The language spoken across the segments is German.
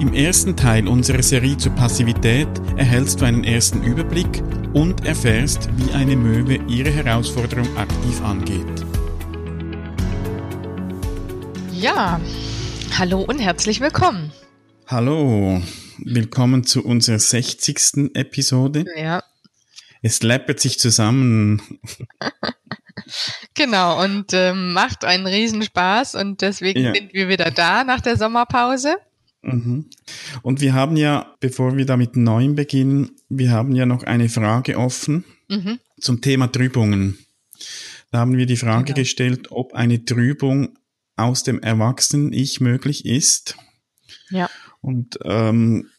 Im ersten Teil unserer Serie zur Passivität erhältst du einen ersten Überblick und erfährst, wie eine Möwe ihre Herausforderung aktiv angeht. Ja, hallo und herzlich willkommen. Hallo, willkommen zu unserer 60. Episode. Ja. Es läppert sich zusammen. genau, und ähm, macht einen Riesenspaß und deswegen ja. sind wir wieder da nach der Sommerpause. Mhm. Und wir haben ja, bevor wir da mit Neuem beginnen, wir haben ja noch eine Frage offen mhm. zum Thema Trübungen. Da haben wir die Frage genau. gestellt, ob eine Trübung aus dem Erwachsenen-Ich möglich ist. Ja. Und ähm,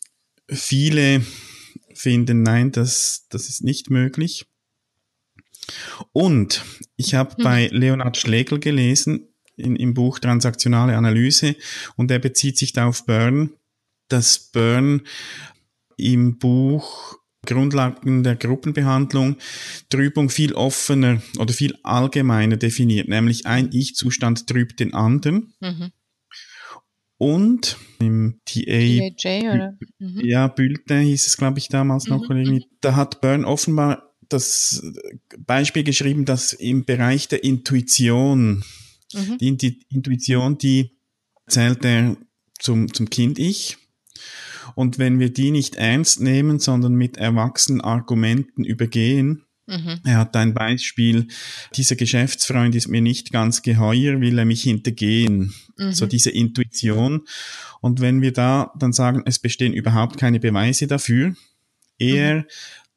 viele finden, nein, das, das ist nicht möglich. Und ich habe hm. bei Leonhard Schlegel gelesen, in, im Buch Transaktionale Analyse, und er bezieht sich da auf Byrne, dass Byrne im Buch Grundlagen der Gruppenbehandlung Trübung viel offener oder viel allgemeiner definiert, nämlich ein Ich-Zustand trübt den anderen. Mhm. Und im TA, TAJ, oder? Mhm. ja, Bulletin hieß es, glaube ich, damals mhm. noch, irgendwie, da hat Byrne offenbar das Beispiel geschrieben, dass im Bereich der Intuition, mhm. die Intuition, die zählt er zum, zum Kind-Ich. Und wenn wir die nicht ernst nehmen, sondern mit erwachsenen Argumenten übergehen, mhm. er hat ein Beispiel, dieser Geschäftsfreund ist mir nicht ganz geheuer, will er mich hintergehen. Mhm. So diese Intuition. Und wenn wir da dann sagen, es bestehen überhaupt keine Beweise dafür, eher mhm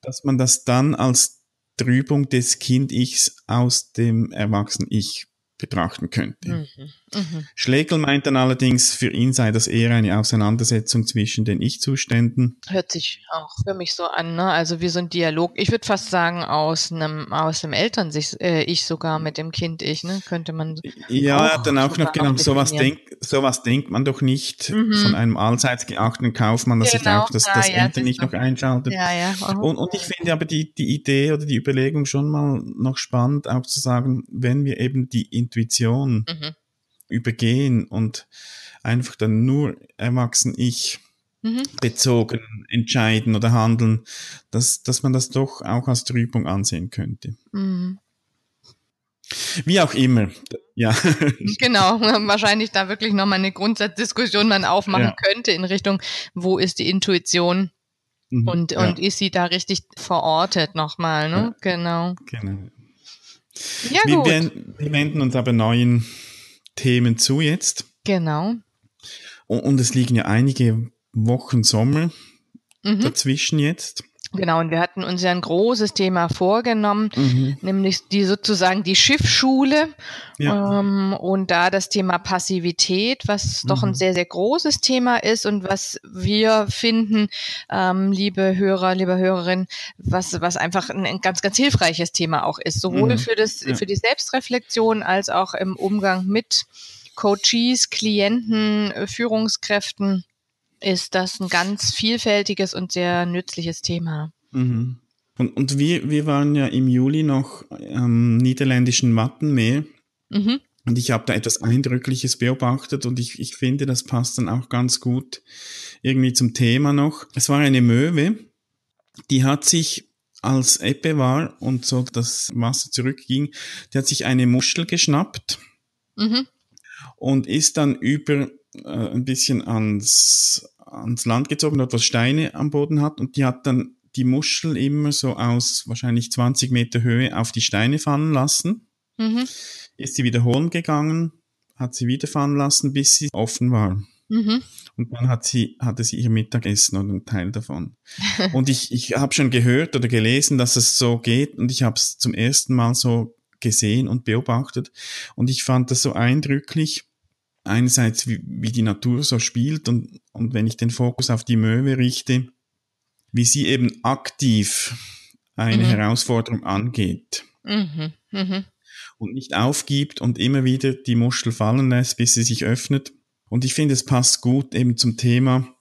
dass man das dann als Trübung des Kind-Ichs aus dem Erwachsenen-Ich betrachten könnte. Mhm. Mhm. Schlegel meint dann allerdings, für ihn sei das eher eine Auseinandersetzung zwischen den Ich-Zuständen. Hört sich auch für mich so an, ne? Also wie so ein Dialog. Ich würde fast sagen, aus einem, aus einem Eltern-Ich äh, sogar mit dem Kind-Ich, ne? Könnte man. Ja, auch dann auch noch genau, sowas denkt, sowas denkt man doch nicht mhm. von einem allseits geachteten Kaufmann, dass genau. sich auch das, das ja, nicht noch einschaltet. Ja, ja. Und, und ich finde aber die, die Idee oder die Überlegung schon mal noch spannend, auch zu sagen, wenn wir eben die Intuition mhm übergehen und einfach dann nur erwachsen ich mhm. bezogen entscheiden oder handeln, dass, dass man das doch auch als Trübung ansehen könnte. Mhm. Wie auch immer, ja. Genau, wahrscheinlich da wirklich nochmal eine Grundsatzdiskussion man aufmachen ja. könnte in Richtung, wo ist die Intuition mhm, und, ja. und ist sie da richtig verortet nochmal, ne? Ja. Genau. Genau. Ja, wir, gut. Wir, wir wenden uns aber neuen Themen zu jetzt. Genau. Und, und es liegen ja einige Wochen Sommer mhm. dazwischen jetzt. Genau, und wir hatten uns ja ein großes Thema vorgenommen, mhm. nämlich die sozusagen die Schiffsschule ja. ähm, und da das Thema Passivität, was mhm. doch ein mhm. sehr, sehr großes Thema ist und was wir finden, ähm, liebe Hörer, liebe Hörerinnen, was, was einfach ein, ein ganz, ganz hilfreiches Thema auch ist, sowohl mhm. für, das, ja. für die Selbstreflexion als auch im Umgang mit Coaches, Klienten, Führungskräften ist das ein ganz vielfältiges und sehr nützliches Thema. Mhm. Und, und wir, wir waren ja im Juli noch am niederländischen Wattenmeer. Mhm. Und ich habe da etwas Eindrückliches beobachtet und ich, ich finde, das passt dann auch ganz gut irgendwie zum Thema noch. Es war eine Möwe, die hat sich, als Ebbe war und so das Wasser zurückging, die hat sich eine Muschel geschnappt mhm. und ist dann über äh, ein bisschen ans, ans Land gezogen, dort was Steine am Boden hat und die hat dann die Muschel immer so aus wahrscheinlich 20 Meter Höhe auf die Steine fallen lassen. Mhm. Ist sie wieder holen gegangen, hat sie wieder fallen lassen, bis sie offen war. Mhm. Und dann hat sie, hatte sie ihr Mittagessen oder einen Teil davon. und ich, ich habe schon gehört oder gelesen, dass es so geht und ich habe es zum ersten Mal so gesehen und beobachtet. Und ich fand das so eindrücklich, einerseits, wie, wie die Natur so spielt und, und wenn ich den Fokus auf die Möwe richte, wie sie eben aktiv eine mhm. Herausforderung angeht. Mhm. Mhm. Und nicht aufgibt und immer wieder die Muschel fallen lässt, bis sie sich öffnet. Und ich finde, es passt gut eben zum Thema,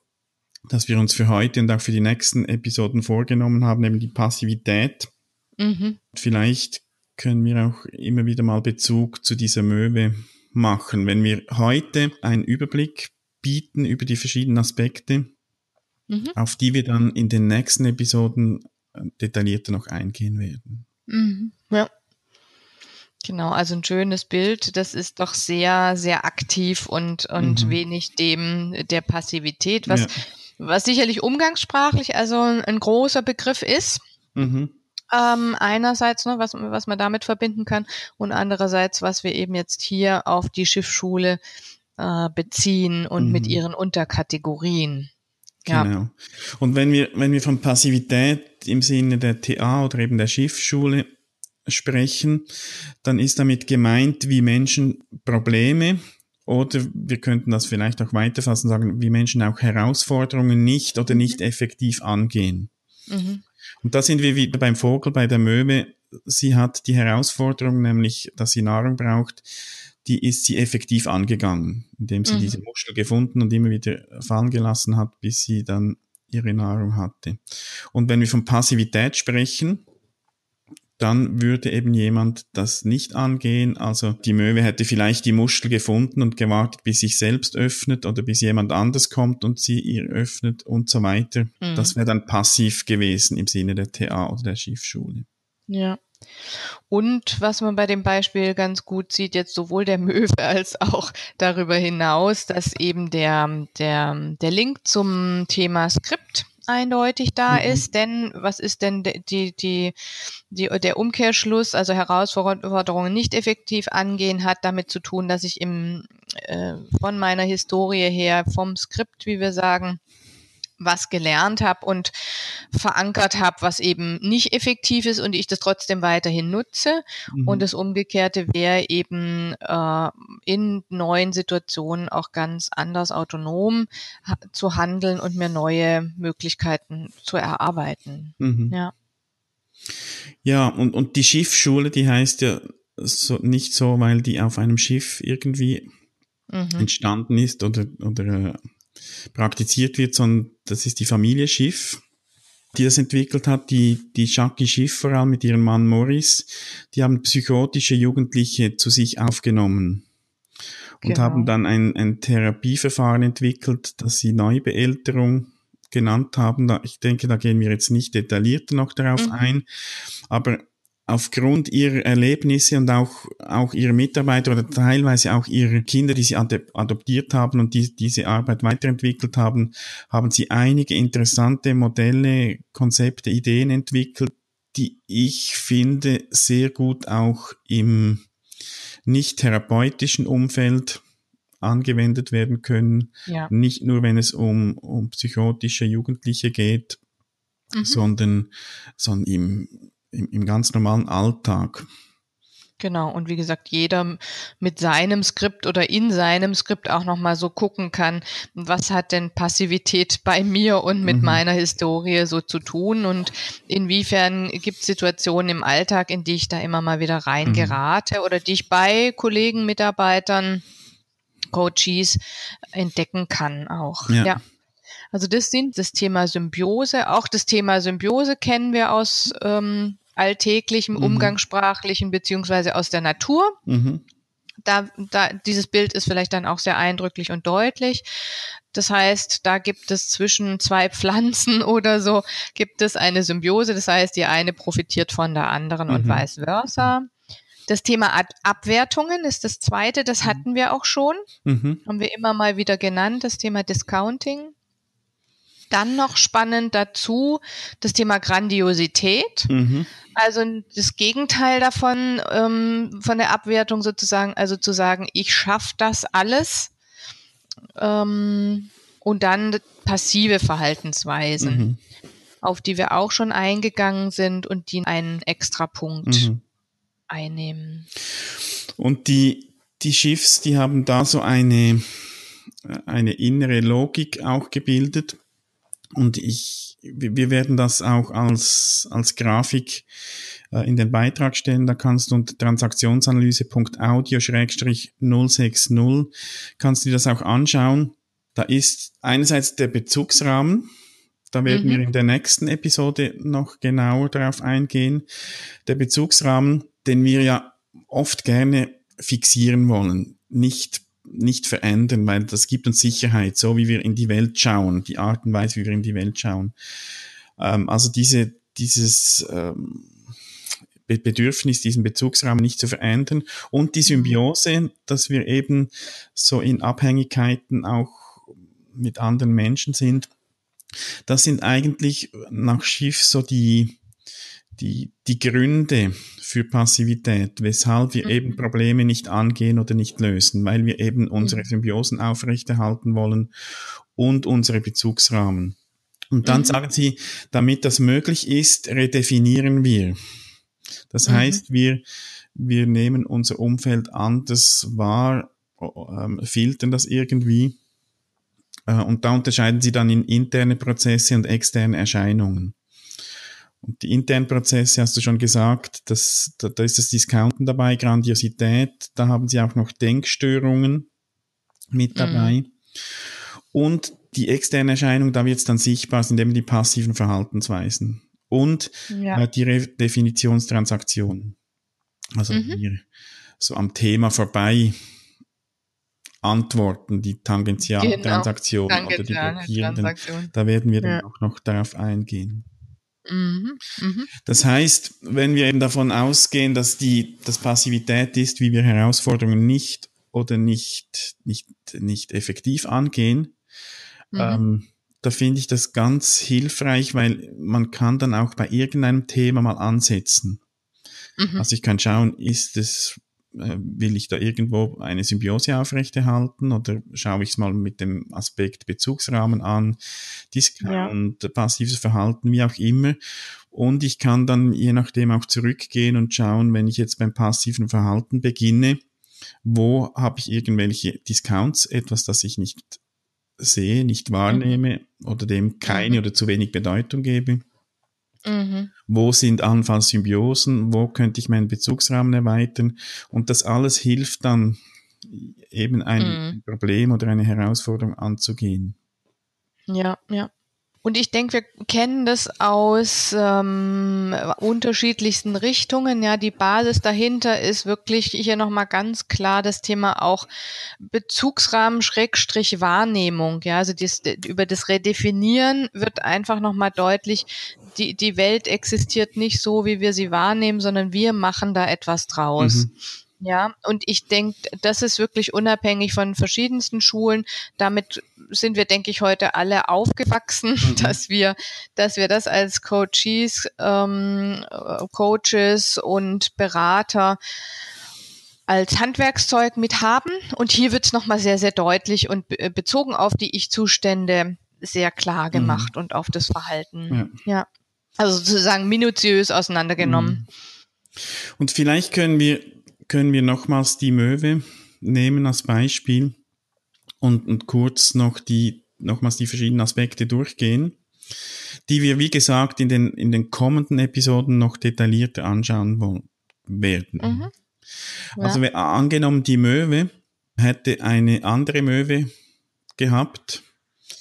das wir uns für heute und auch für die nächsten Episoden vorgenommen haben, eben die Passivität. Mhm. Vielleicht können wir auch immer wieder mal Bezug zu dieser Möwe machen. Wenn wir heute einen Überblick bieten über die verschiedenen Aspekte, mhm. auf die wir dann in den nächsten Episoden äh, detaillierter noch eingehen werden. Mhm. Ja. Genau, also ein schönes Bild. Das ist doch sehr, sehr aktiv und, und mhm. wenig dem der Passivität, was, ja. was sicherlich umgangssprachlich also ein großer Begriff ist. Mhm. Ähm, einerseits, ne, was, was man damit verbinden kann und andererseits, was wir eben jetzt hier auf die Schiffsschule äh, beziehen und mhm. mit ihren Unterkategorien. Ja. Genau. Und wenn wir, wenn wir von Passivität im Sinne der TA oder eben der Schiffsschule sprechen, dann ist damit gemeint, wie Menschen Probleme oder wir könnten das vielleicht auch weiterfassen, sagen, wie Menschen auch Herausforderungen nicht oder nicht effektiv angehen. Mhm. Und da sind wir wieder beim Vogel, bei der Möwe. Sie hat die Herausforderung, nämlich, dass sie Nahrung braucht, die ist sie effektiv angegangen, indem sie mhm. diese Muschel gefunden und immer wieder fallen gelassen hat, bis sie dann ihre Nahrung hatte. Und wenn wir von Passivität sprechen, dann würde eben jemand das nicht angehen. Also die Möwe hätte vielleicht die Muschel gefunden und gewartet, bis sich selbst öffnet oder bis jemand anders kommt und sie ihr öffnet und so weiter. Mhm. Das wäre dann passiv gewesen im Sinne der TA oder der Schiffschule. Ja. Und was man bei dem Beispiel ganz gut sieht, jetzt sowohl der Möwe als auch darüber hinaus, dass eben der, der, der Link zum Thema Skript eindeutig da mhm. ist, denn was ist denn die, die, die, der Umkehrschluss, also Herausforderungen nicht effektiv angehen, hat damit zu tun, dass ich im, äh, von meiner Historie her, vom Skript, wie wir sagen, was gelernt habe und verankert habe, was eben nicht effektiv ist und ich das trotzdem weiterhin nutze. Mhm. Und das Umgekehrte wäre eben äh, in neuen Situationen auch ganz anders autonom zu handeln und mir neue Möglichkeiten zu erarbeiten. Mhm. Ja. Ja, und, und die Schiffsschule, die heißt ja so, nicht so, weil die auf einem Schiff irgendwie mhm. entstanden ist oder, oder äh, praktiziert wird, sondern das ist die Familie Schiff, die das entwickelt hat, die, die Jackie Schiff vor allem mit ihrem Mann Morris, die haben psychotische Jugendliche zu sich aufgenommen und genau. haben dann ein, ein Therapieverfahren entwickelt, das sie Neubeälterung genannt haben. Da, ich denke, da gehen wir jetzt nicht detaillierter noch darauf mhm. ein, aber aufgrund ihrer Erlebnisse und auch, auch ihrer Mitarbeiter oder teilweise auch ihrer Kinder, die sie adoptiert haben und die, diese Arbeit weiterentwickelt haben, haben sie einige interessante Modelle, Konzepte, Ideen entwickelt, die ich finde sehr gut auch im nicht therapeutischen Umfeld angewendet werden können. Ja. Nicht nur, wenn es um, um psychotische Jugendliche geht, mhm. sondern, sondern im im, im ganz normalen Alltag. Genau, und wie gesagt, jeder mit seinem Skript oder in seinem Skript auch nochmal so gucken kann, was hat denn Passivität bei mir und mit mhm. meiner Historie so zu tun und inwiefern gibt es Situationen im Alltag, in die ich da immer mal wieder reingerate mhm. oder die ich bei Kollegen, Mitarbeitern, Coaches entdecken kann auch. ja. ja. Also das sind das Thema Symbiose. Auch das Thema Symbiose kennen wir aus ähm, alltäglichem, mhm. umgangssprachlichen beziehungsweise aus der Natur. Mhm. Da, da, dieses Bild ist vielleicht dann auch sehr eindrücklich und deutlich. Das heißt, da gibt es zwischen zwei Pflanzen oder so, gibt es eine Symbiose. Das heißt, die eine profitiert von der anderen mhm. und vice versa. Das Thema Ab Abwertungen ist das zweite, das mhm. hatten wir auch schon. Mhm. Haben wir immer mal wieder genannt, das Thema Discounting. Dann noch spannend dazu das Thema Grandiosität. Mhm. Also das Gegenteil davon, ähm, von der Abwertung sozusagen, also zu sagen, ich schaffe das alles. Ähm, und dann passive Verhaltensweisen, mhm. auf die wir auch schon eingegangen sind und die einen Extrapunkt mhm. einnehmen. Und die, die Schiffs, die haben da so eine, eine innere Logik auch gebildet. Und ich, wir werden das auch als, als Grafik äh, in den Beitrag stellen. Da kannst du unter transaktionsanalyse.audio-060 kannst du dir das auch anschauen. Da ist einerseits der Bezugsrahmen. Da werden mhm. wir in der nächsten Episode noch genauer darauf eingehen. Der Bezugsrahmen, den wir ja oft gerne fixieren wollen, nicht nicht verändern, weil das gibt uns Sicherheit, so wie wir in die Welt schauen, die Art und Weise, wie wir in die Welt schauen. Ähm, also diese, dieses ähm, Bedürfnis, diesen Bezugsrahmen nicht zu verändern und die Symbiose, dass wir eben so in Abhängigkeiten auch mit anderen Menschen sind, das sind eigentlich nach Schiff so die, die, die Gründe für Passivität, weshalb wir mhm. eben Probleme nicht angehen oder nicht lösen, weil wir eben unsere mhm. Symbiosen aufrechterhalten wollen und unsere Bezugsrahmen. Und dann mhm. sagen sie, damit das möglich ist, redefinieren wir. Das mhm. heißt, wir, wir nehmen unser Umfeld anders wahr, ähm, filtern das irgendwie. Äh, und da unterscheiden sie dann in interne Prozesse und externe Erscheinungen. Und die internen Prozesse hast du schon gesagt, das, da, da ist das Discounten dabei, Grandiosität, da haben sie auch noch Denkstörungen mit mhm. dabei. Mhm. Und die externe Erscheinung, da wird es dann sichtbar, sind eben die passiven Verhaltensweisen. Und ja. äh, die Definitionstransaktionen. Also mhm. hier so am Thema vorbei antworten, die Tangentialtransaktion genau. oder die blockierenden. Da werden wir dann ja. auch noch darauf eingehen. Mhm, mh. Das heißt, wenn wir eben davon ausgehen, dass die, dass Passivität ist, wie wir Herausforderungen nicht oder nicht, nicht, nicht effektiv angehen, mhm. ähm, da finde ich das ganz hilfreich, weil man kann dann auch bei irgendeinem Thema mal ansetzen. Mhm. Also ich kann schauen, ist es will ich da irgendwo eine Symbiose aufrechterhalten oder schaue ich es mal mit dem Aspekt Bezugsrahmen an, Discount, ja. passives Verhalten, wie auch immer. Und ich kann dann je nachdem auch zurückgehen und schauen, wenn ich jetzt beim passiven Verhalten beginne, wo habe ich irgendwelche Discounts, etwas, das ich nicht sehe, nicht wahrnehme oder dem keine oder zu wenig Bedeutung gebe. Mhm. Wo sind allenfalls Symbiosen? Wo könnte ich meinen Bezugsrahmen erweitern? Und das alles hilft dann eben ein mhm. Problem oder eine Herausforderung anzugehen. Ja, ja. Und ich denke, wir kennen das aus ähm, unterschiedlichsten Richtungen. Ja, die Basis dahinter ist wirklich hier nochmal ganz klar das Thema auch Bezugsrahmen Schrägstrich Wahrnehmung. Ja, also dies, über das Redefinieren wird einfach nochmal deutlich, die, die Welt existiert nicht so, wie wir sie wahrnehmen, sondern wir machen da etwas draus. Mhm. Ja, und ich denke, das ist wirklich unabhängig von verschiedensten Schulen. Damit sind wir, denke ich, heute alle aufgewachsen, mhm. dass wir, dass wir das als Coaches, ähm, Coaches und Berater als Handwerkszeug mit haben. Und hier wird es nochmal sehr, sehr deutlich und bezogen auf die Ich-Zustände sehr klar mhm. gemacht mhm. und auf das Verhalten. Ja. ja. Also sozusagen minutiös auseinandergenommen. Mhm. Und vielleicht können wir können wir nochmals die Möwe nehmen als Beispiel und, und kurz noch die, nochmals die verschiedenen Aspekte durchgehen, die wir, wie gesagt, in den, in den kommenden Episoden noch detaillierter anschauen wollen, werden. Mhm. Ja. Also angenommen, die Möwe hätte eine andere Möwe gehabt,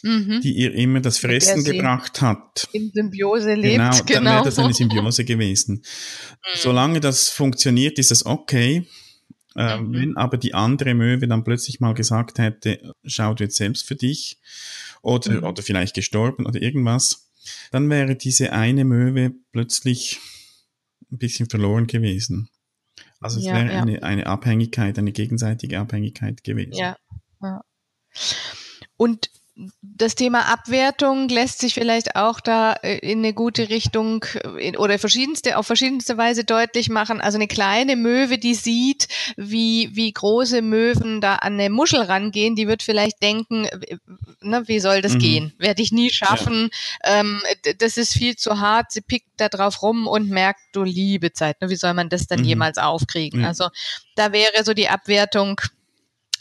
mhm. die ihr immer das Fressen gebracht hat. In Symbiose lebt, genau. Dann genau. wäre das eine Symbiose gewesen. Mhm. Solange das funktioniert, ist das okay. Äh, mhm. Wenn aber die andere Möwe dann plötzlich mal gesagt hätte, schau du jetzt selbst für dich oder, mhm. oder vielleicht gestorben oder irgendwas, dann wäre diese eine Möwe plötzlich ein bisschen verloren gewesen. Also es ja, wäre ja. Eine, eine Abhängigkeit, eine gegenseitige Abhängigkeit gewesen. Ja. ja. Und das Thema Abwertung lässt sich vielleicht auch da äh, in eine gute Richtung äh, oder verschiedenste, auf verschiedenste Weise deutlich machen. Also eine kleine Möwe, die sieht, wie, wie große Möwen da an eine Muschel rangehen, die wird vielleicht denken, ne, wie soll das mhm. gehen? Werde ich nie schaffen. Ja. Ähm, das ist viel zu hart. Sie pickt da drauf rum und merkt, du liebe Zeit. Ne, wie soll man das dann mhm. jemals aufkriegen? Ja. Also da wäre so die Abwertung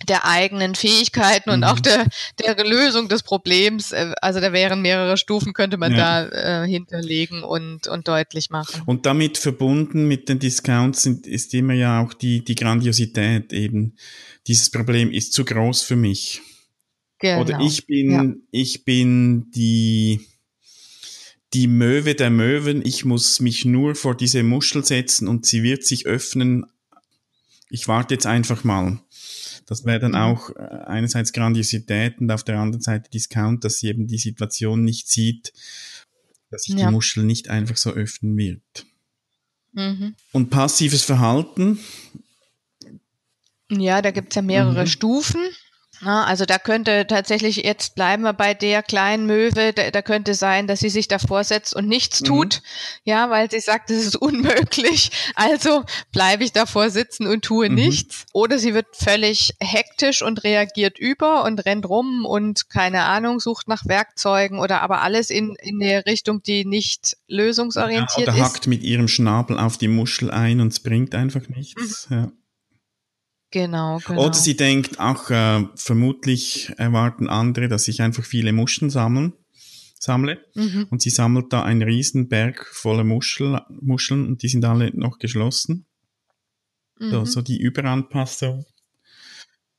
der eigenen Fähigkeiten und mhm. auch der, der Lösung des Problems. Äh, also da wären mehrere Stufen, könnte man ja. da äh, hinterlegen und, und deutlich machen. Und damit verbunden mit den Discounts sind, ist immer ja auch die, die Grandiosität eben. Dieses Problem ist zu groß für mich. Genau. Oder ich bin, ja. ich bin die, die Möwe der Möwen. Ich muss mich nur vor diese Muschel setzen und sie wird sich öffnen. Ich warte jetzt einfach mal. Das wäre dann mhm. auch äh, einerseits Grandiosität und auf der anderen Seite Discount, dass sie eben die Situation nicht sieht, dass sich ja. die Muschel nicht einfach so öffnen wird. Mhm. Und passives Verhalten. Ja, da gibt es ja mehrere mhm. Stufen. Na, also da könnte tatsächlich, jetzt bleiben wir bei der kleinen Möwe, da, da könnte sein, dass sie sich davor setzt und nichts mhm. tut, ja, weil sie sagt, es ist unmöglich, also bleibe ich davor sitzen und tue mhm. nichts. Oder sie wird völlig hektisch und reagiert über und rennt rum und keine Ahnung, sucht nach Werkzeugen oder aber alles in, in der Richtung, die nicht lösungsorientiert ja, oder ist. Oder hackt mit ihrem Schnabel auf die Muschel ein und es bringt einfach nichts. Mhm. Ja. Genau, genau. Oder sie denkt, ach, äh, vermutlich erwarten andere, dass ich einfach viele Muscheln sammeln, sammle. Mhm. Und sie sammelt da einen riesen Berg voller Muschel, Muscheln und die sind alle noch geschlossen. Mhm. So, so die Überanpassung.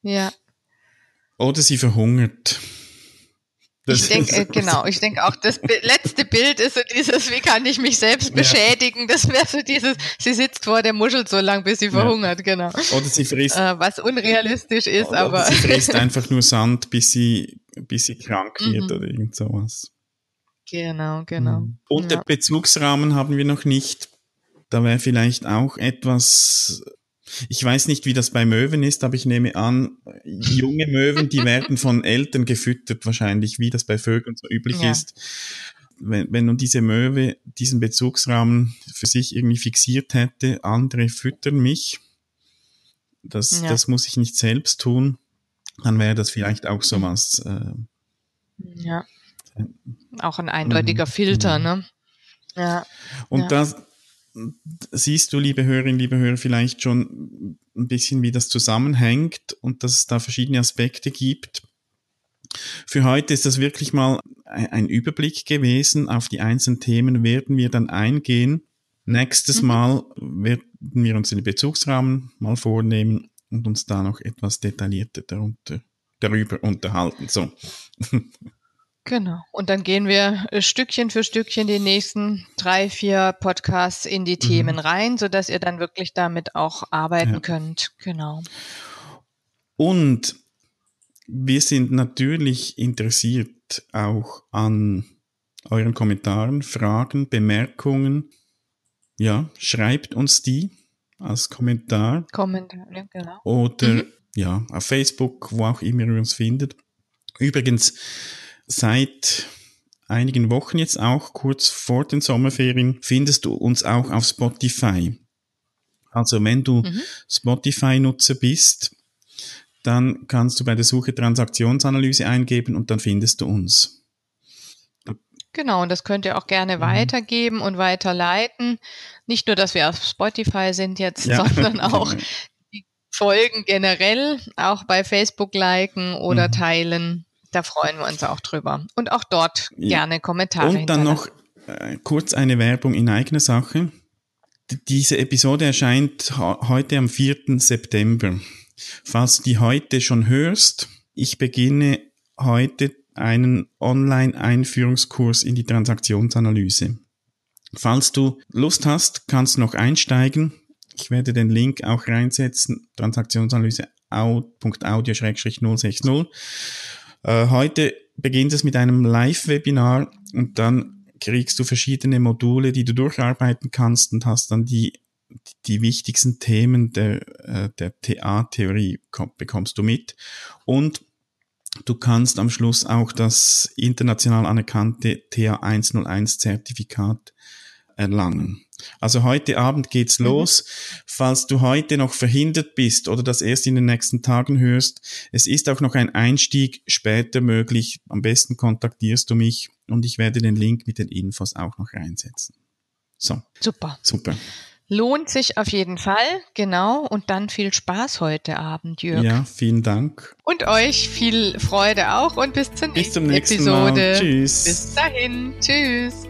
Ja. Oder sie verhungert. Das ich denke, äh, genau, ich denke auch, das letzte Bild ist so dieses, wie kann ich mich selbst beschädigen? Ja. Das wäre so dieses, sie sitzt vor der Muschel so lang, bis sie verhungert, ja. genau. Oder sie frisst. Äh, was unrealistisch ist, oder aber. sie frisst einfach nur Sand, bis sie, bis sie krank wird mhm. oder irgend sowas. Genau, genau. Mhm. Und ja. der Bezugsrahmen haben wir noch nicht. Da wäre vielleicht auch etwas ich weiß nicht, wie das bei Möwen ist, aber ich nehme an, junge Möwen, die werden von Eltern gefüttert wahrscheinlich, wie das bei Vögeln so üblich ja. ist. Wenn, wenn nun diese Möwe diesen Bezugsrahmen für sich irgendwie fixiert hätte, andere füttern mich, das, ja. das muss ich nicht selbst tun, dann wäre das vielleicht auch so was. Äh, ja. Auch ein eindeutiger mhm. Filter, mhm. ne? Ja. Und ja. das, siehst du, liebe Hörerinnen, liebe Hörer, vielleicht schon ein bisschen, wie das zusammenhängt und dass es da verschiedene Aspekte gibt. Für heute ist das wirklich mal ein Überblick gewesen. Auf die einzelnen Themen werden wir dann eingehen. Nächstes mhm. Mal werden wir uns den Bezugsrahmen mal vornehmen und uns da noch etwas detaillierter darunter, darüber unterhalten. So. Genau. Und dann gehen wir äh, Stückchen für Stückchen die nächsten drei, vier Podcasts in die mhm. Themen rein, sodass ihr dann wirklich damit auch arbeiten ja. könnt. Genau. Und wir sind natürlich interessiert auch an euren Kommentaren, Fragen, Bemerkungen. Ja, schreibt uns die als Kommentar. Kommentar, ja, genau. Oder mhm. ja, auf Facebook, wo auch immer ihr uns findet. Übrigens, seit einigen Wochen jetzt auch, kurz vor den Sommerferien, findest du uns auch auf Spotify. Also wenn du mhm. Spotify-Nutzer bist, dann kannst du bei der Suche Transaktionsanalyse eingeben und dann findest du uns. Genau, und das könnt ihr auch gerne mhm. weitergeben und weiterleiten. Nicht nur, dass wir auf Spotify sind jetzt, ja. sondern auch die Folgen generell, auch bei Facebook liken oder mhm. teilen. Da freuen wir uns auch drüber. Und auch dort gerne Kommentare. Und dann noch äh, kurz eine Werbung in eigener Sache. D diese Episode erscheint heute am 4. September. Falls du die heute schon hörst, ich beginne heute einen Online-Einführungskurs in die Transaktionsanalyse. Falls du Lust hast, kannst du noch einsteigen. Ich werde den Link auch reinsetzen, Transaktionsanalyse out.audio-060. Äh, heute beginnt es mit einem Live-Webinar und dann kriegst du verschiedene Module, die du durcharbeiten kannst und hast dann die, die wichtigsten Themen der, äh, der TA-Theorie bekommst du mit. Und du kannst am Schluss auch das international anerkannte TA 101 Zertifikat erlangen. Also heute Abend geht's mhm. los. Falls du heute noch verhindert bist oder das erst in den nächsten Tagen hörst, es ist auch noch ein Einstieg später möglich. Am besten kontaktierst du mich und ich werde den Link mit den Infos auch noch reinsetzen. So. Super. Super. Lohnt sich auf jeden Fall, genau. Und dann viel Spaß heute Abend, Jürg. Ja, vielen Dank. Und euch viel Freude auch und bis zur bis nächsten, nächsten Episode. Mal. Tschüss. Bis dahin. Tschüss.